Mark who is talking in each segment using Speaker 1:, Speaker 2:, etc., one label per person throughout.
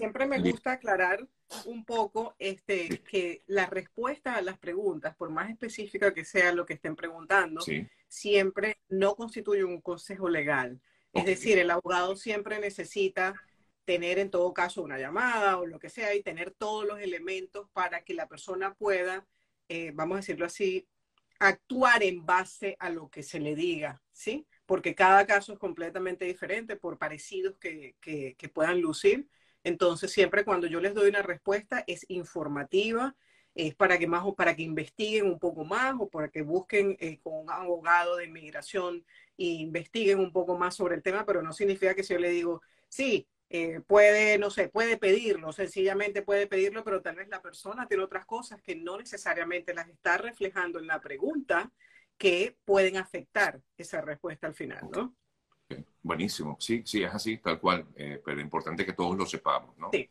Speaker 1: siempre me gusta aclarar un poco este, que la respuesta a las preguntas, por más específica que sea lo que estén preguntando, siempre no constituye un consejo legal. Es decir, el abogado siempre necesita tener en todo caso una llamada o lo que sea y tener todos los elementos para que la persona pueda, eh, vamos a decirlo así, actuar en base a lo que se le diga, ¿sí? Porque cada caso es completamente diferente por parecidos que, que, puedan lucir. Entonces, siempre cuando yo les doy una respuesta es informativa, es para que más o para que investiguen un poco más o para que busquen eh, con un abogado de inmigración e investiguen un poco más sobre el tema, pero no significa que si yo le digo, sí, eh, puede, no sé, puede pedirlo, sencillamente puede pedirlo, pero tal vez la persona tiene otras cosas que no necesariamente las está reflejando en la pregunta que pueden afectar esa respuesta al final, ¿no?
Speaker 2: Buenísimo, sí, sí, es así, tal cual, eh, pero importante que todos lo sepamos, ¿no? Sí.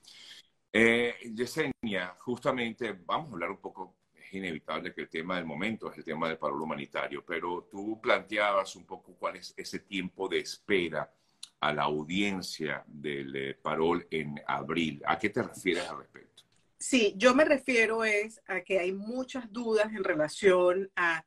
Speaker 2: Eh, Yesenia, justamente vamos a hablar un poco, es inevitable que el tema del momento es el tema del paro humanitario, pero tú planteabas un poco cuál es ese tiempo de espera a la audiencia del eh, parol en abril. ¿A qué te refieres al respecto?
Speaker 1: Sí, yo me refiero es a que hay muchas dudas en relación a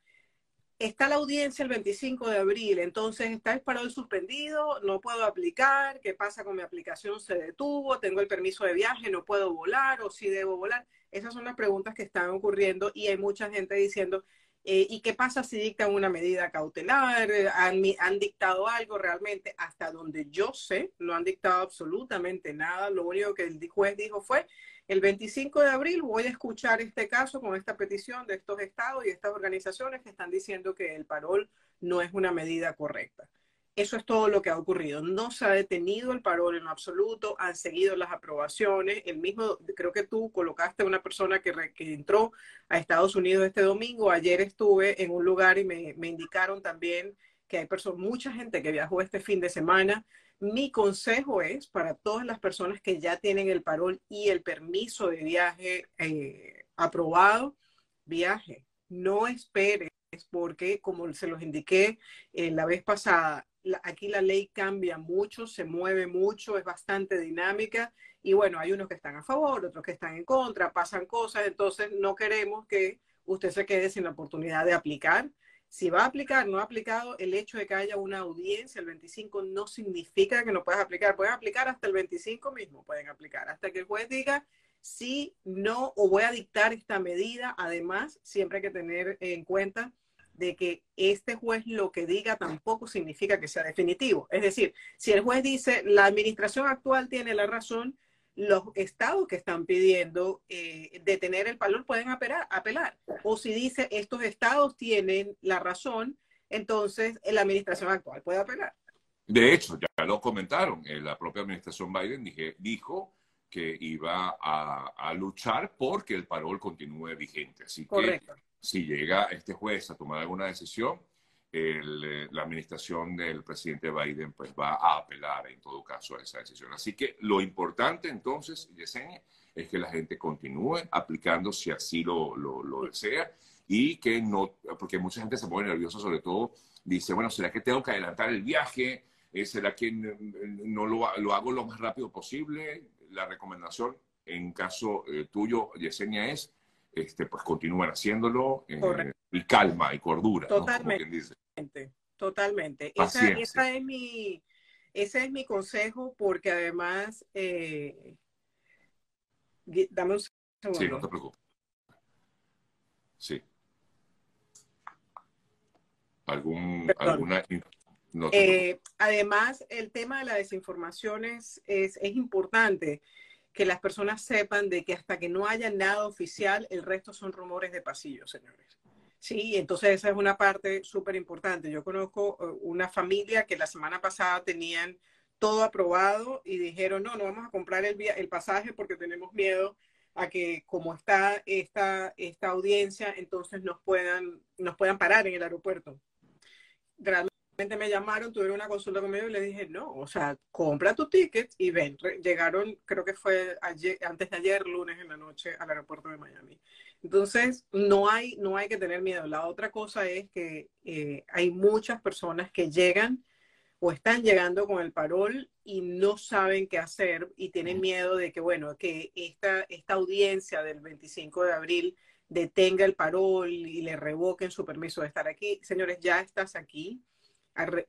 Speaker 1: está la audiencia el 25 de abril, entonces está el parol suspendido, no puedo aplicar, ¿qué pasa con mi aplicación? Se detuvo, tengo el permiso de viaje, no puedo volar o sí debo volar. Esas son las preguntas que están ocurriendo y hay mucha gente diciendo, eh, ¿Y qué pasa si dictan una medida cautelar? ¿Han, ¿Han, dictado algo realmente? Hasta donde yo sé, no han dictado absolutamente nada. Lo único que el juez dijo fue, el 25 de abril voy a escuchar este caso con esta petición de estos estados y estas organizaciones que están diciendo que el parol no es una medida correcta. Eso es todo lo que ha ocurrido. No se ha detenido el parol en absoluto, han seguido las aprobaciones. El mismo, creo que tú colocaste una persona que, que entró a Estados Unidos este domingo. Ayer estuve en un lugar y me, me indicaron también que hay mucha gente que viajó este fin de semana. Mi consejo es para todas las personas que ya tienen el parol y el permiso de viaje eh, aprobado, viaje. No esperes porque, como se los indiqué eh, la vez pasada, aquí la ley cambia mucho, se mueve mucho, es bastante dinámica y bueno, hay unos que están a favor, otros que están en contra, pasan cosas, entonces no queremos que usted se quede sin la oportunidad de aplicar. Si va a aplicar, no ha aplicado, el hecho de que haya una audiencia el 25 no significa que no puedas aplicar. Pueden aplicar hasta el 25 mismo, pueden aplicar, hasta que el juez diga sí, no, o voy a dictar esta medida. Además, siempre hay que tener en cuenta de que este juez lo que diga tampoco significa que sea definitivo. Es decir, si el juez dice la administración actual tiene la razón, los estados que están pidiendo eh, detener el valor pueden apelar, apelar. O si dice estos estados tienen la razón, entonces la administración actual puede apelar.
Speaker 2: De hecho, ya lo comentaron, eh, la propia administración Biden dijo que iba a, luchar porque el parol continúe vigente. Así Correcto si llega este juez a tomar alguna decisión, eh, la administración del presidente Biden pues va a apelar en todo caso a esa decisión. Así que lo importante entonces, Yesenia, es que la gente continúe aplicando si así lo, lo, desea y que no, porque mucha gente se pone nerviosa sobre todo, dice, bueno, ¿será que tengo que adelantar el viaje? Eh, ¿Será que no lo, lo, hago lo más rápido posible? La recomendación en caso eh, tuyo, Yesenia, es este, pues continúan haciéndolo eh, y calma y cordura.
Speaker 1: Totalmente. Totalmente. Esa, esa, es mi, ese es mi consejo porque además, eh, dame un segundo.
Speaker 2: Sí, no te preocupes. Sí. ¿Algún, alguna...
Speaker 1: Eh, además, el tema de la desinformación es, es, es importante que las personas sepan de que hasta que no haya nada oficial, el resto son rumores de pasillo, señores. Sí, entonces esa es una parte súper importante. Yo conozco eh, una familia que la semana pasada tenían todo aprobado y dijeron, no, no vamos a comprar el, el pasaje porque tenemos miedo a que como está esta, esta audiencia, entonces nos puedan, nos puedan parar en el aeropuerto me llamaron, tuvieron una consulta conmigo y le dije, no, o sea, compra tu ticket y ven. Llegaron, creo que fue ayer, antes de ayer, lunes en la noche, al aeropuerto de Miami. Entonces, no hay, no hay que tener miedo. La otra cosa es que eh, hay muchas personas que llegan o están llegando con el parol y no saben qué hacer y tienen miedo de que, bueno, que esta, esta audiencia del 25 de abril detenga el parol y le revoquen su permiso de estar aquí. Señores, ya estás aquí.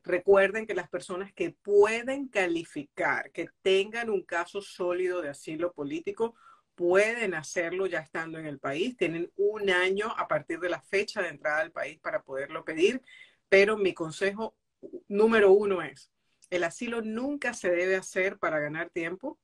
Speaker 1: recuerden que las personas que pueden calificar, que tengan un caso sólido de asilo político, pueden hacerlo ya estando en el país. Tienen un año a partir de la fecha de entrada al país para poderlo pedir, pero mi consejo número uno es, el asilo nunca se debe hacer para ganar tiempo,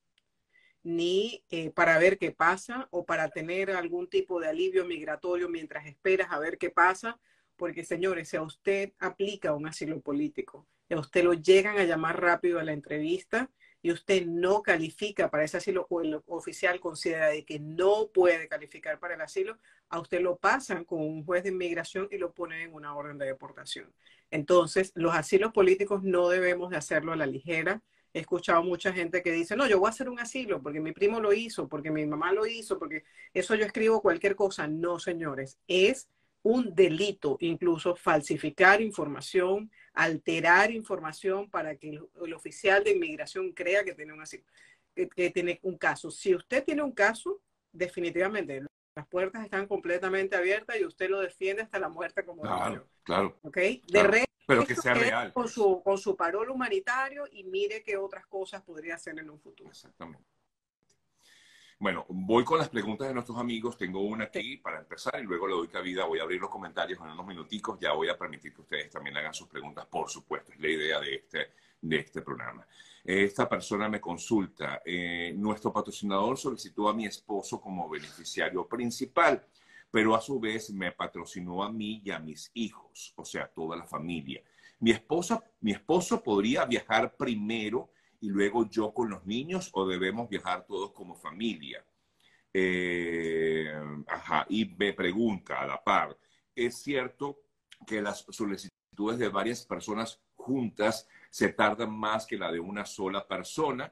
Speaker 1: ni eh, para ver qué pasa o para tener algún tipo de alivio migratorio mientras esperas a ver qué pasa, porque señores, si a usted aplica un asilo político, a usted lo llegan a llamar rápido a la entrevista y usted no califica para ese asilo o el oficial considera de que no puede calificar para el asilo, a usted lo pasan con un juez de inmigración y lo ponen en una orden de deportación. Entonces, los asilos políticos no debemos de hacerlo a la ligera. He escuchado mucha gente que dice, no, yo voy a hacer un asilo porque mi primo lo hizo, porque mi mamá lo hizo, porque eso yo escribo cualquier cosa. No, señores, es un delito incluso falsificar información, alterar información para que el, oficial de inmigración crea que tiene un asilo, que tiene un caso. Si usted tiene un caso, definitivamente las puertas están completamente abiertas y usted lo defiende hasta la muerte como
Speaker 2: Claro, claro.
Speaker 1: ¿Ok? De
Speaker 2: pero que sea real.
Speaker 1: Con su, con su parol humanitario y mire qué otras cosas podría hacer en un futuro.
Speaker 2: Exactamente. Bueno, voy con las preguntas de nuestros amigos. Tengo una aquí para empezar y luego le doy cabida. Voy a abrir los comentarios en unos minuticos. Ya voy a permitir que ustedes también hagan sus preguntas, por supuesto. Es la idea de este, de este programa. Esta persona me consulta. Eh, nuestro patrocinador solicitó a mi esposo como beneficiario principal, pero a su vez me patrocinó a mí y a mis hijos, o sea, toda la familia. Mi esposa, mi esposo podría viajar primero y luego yo con los niños o debemos viajar todos como familia. Eh, ajá, y me pregunta a la par, ¿es cierto que las solicitudes de varias personas juntas se tardan más que la de una sola persona.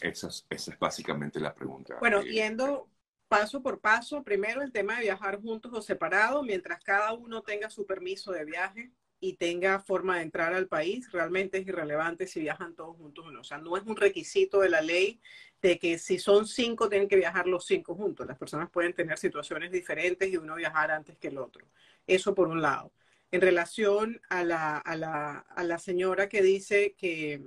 Speaker 2: esa, es, básicamente la pregunta.
Speaker 1: Bueno, yendo paso por paso, primero el tema de viajar juntos o separados, mientras cada uno tenga su permiso de viaje y tenga forma de entrar al país, realmente es irrelevante si viajan todos juntos o no. O sea, no es un requisito de la ley de que si son cinco, tienen que viajar los cinco juntos. Las personas pueden tener situaciones diferentes y uno viajar antes que el otro. Eso por un lado en relación a la, a la, a la señora que dice que,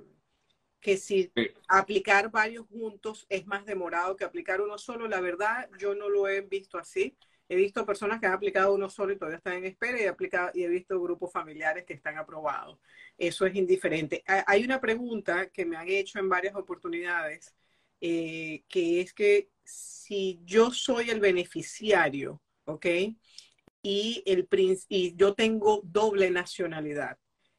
Speaker 1: que si aplicar varios juntos es más demorado que aplicar uno solo. La verdad, yo no lo he visto así. He visto personas que han aplicado uno solo y todavía están en espera y he, aplicado, y he visto grupos familiares que están aprobados. Eso es indiferente. Hay una pregunta que me han hecho en varias oportunidades, eh, que es que si yo soy el beneficiario, ¿ok? y, el, y yo tengo doble nacionalidad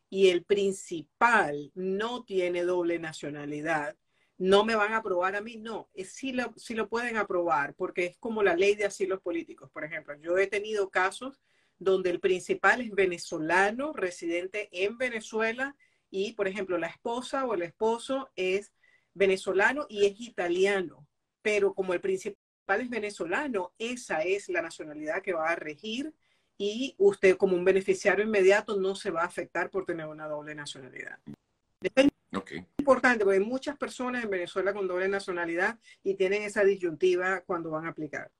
Speaker 1: y el principal no tiene doble nacionalidad, no me van a aprobar a mí, no, sí lo, sí lo pueden aprobar porque es como la ley de asilos políticos. Por ejemplo, yo he tenido casos donde el principal es venezolano, residente en Venezuela, y por ejemplo la esposa o el esposo es venezolano y es italiano, pero como el principal es venezolano, esa es la nacionalidad que va a regir y usted como un beneficiario inmediato no se va a afectar por tener una doble nacionalidad. Es importante porque hay muchas personas en Venezuela con doble nacionalidad y tienen esa disyuntiva cuando van a aplicar.